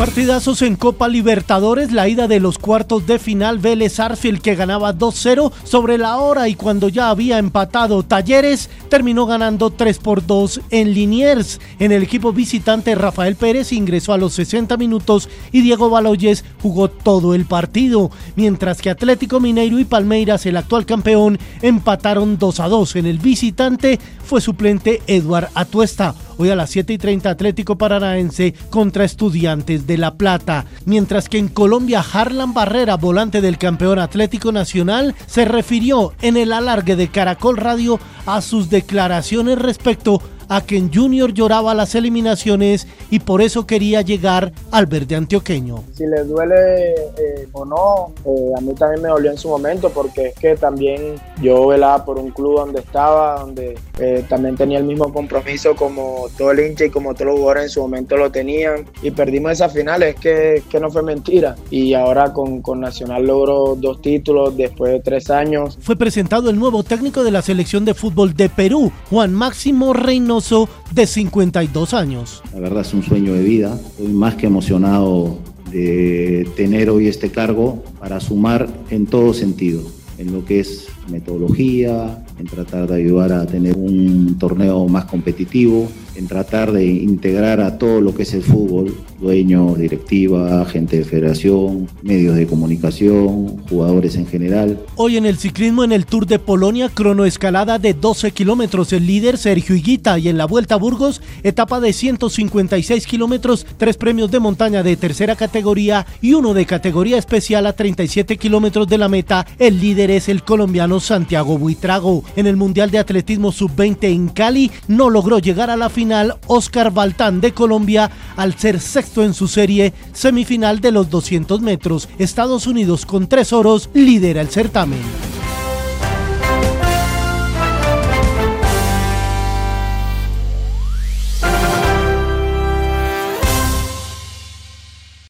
Partidazos en Copa Libertadores, la ida de los cuartos de final Vélez Arfield que ganaba 2-0 sobre la hora y cuando ya había empatado Talleres, terminó ganando 3 por 2 en Liniers. En el equipo visitante Rafael Pérez ingresó a los 60 minutos y Diego Baloyes jugó todo el partido, mientras que Atlético Mineiro y Palmeiras, el actual campeón, empataron 2 a 2. En el visitante fue suplente Eduard Atuesta. Hoy a las 7 y 30 Atlético Paranaense contra Estudiantes de La Plata. Mientras que en Colombia Harlan Barrera, volante del campeón Atlético Nacional, se refirió en el alargue de Caracol Radio a sus declaraciones respecto a que en Junior lloraba las eliminaciones y por eso quería llegar al verde antioqueño. Si les duele eh, o no, eh, a mí también me dolió en su momento porque es que también yo velaba por un club donde estaba, donde eh, también tenía el mismo compromiso como todo el hincha y como todos los jugadores en su momento lo tenían y perdimos esa final, es que, que no fue mentira y ahora con, con Nacional logró dos títulos después de tres años. Fue presentado el nuevo técnico de la selección de fútbol de Perú, Juan Máximo Reynoso de 52 años. La verdad es un sueño de vida. Estoy más que emocionado de tener hoy este cargo para sumar en todo sentido, en lo que es metodología, en tratar de ayudar a tener un torneo más competitivo, en tratar de integrar a todo lo que es el fútbol, dueños, directiva, gente de federación, medios de comunicación, jugadores en general. Hoy en el ciclismo en el Tour de Polonia, cronoescalada de 12 kilómetros, el líder Sergio Higuita y en la Vuelta a Burgos, etapa de 156 kilómetros, tres premios de montaña de tercera categoría y uno de categoría especial a 37 kilómetros de la meta, el líder es el colombiano Santiago Buitrago. En el Mundial de Atletismo Sub-20 en Cali no logró llegar a la final Oscar Baltán de Colombia al ser sexto en su serie semifinal de los 200 metros. Estados Unidos con tres oros lidera el certamen.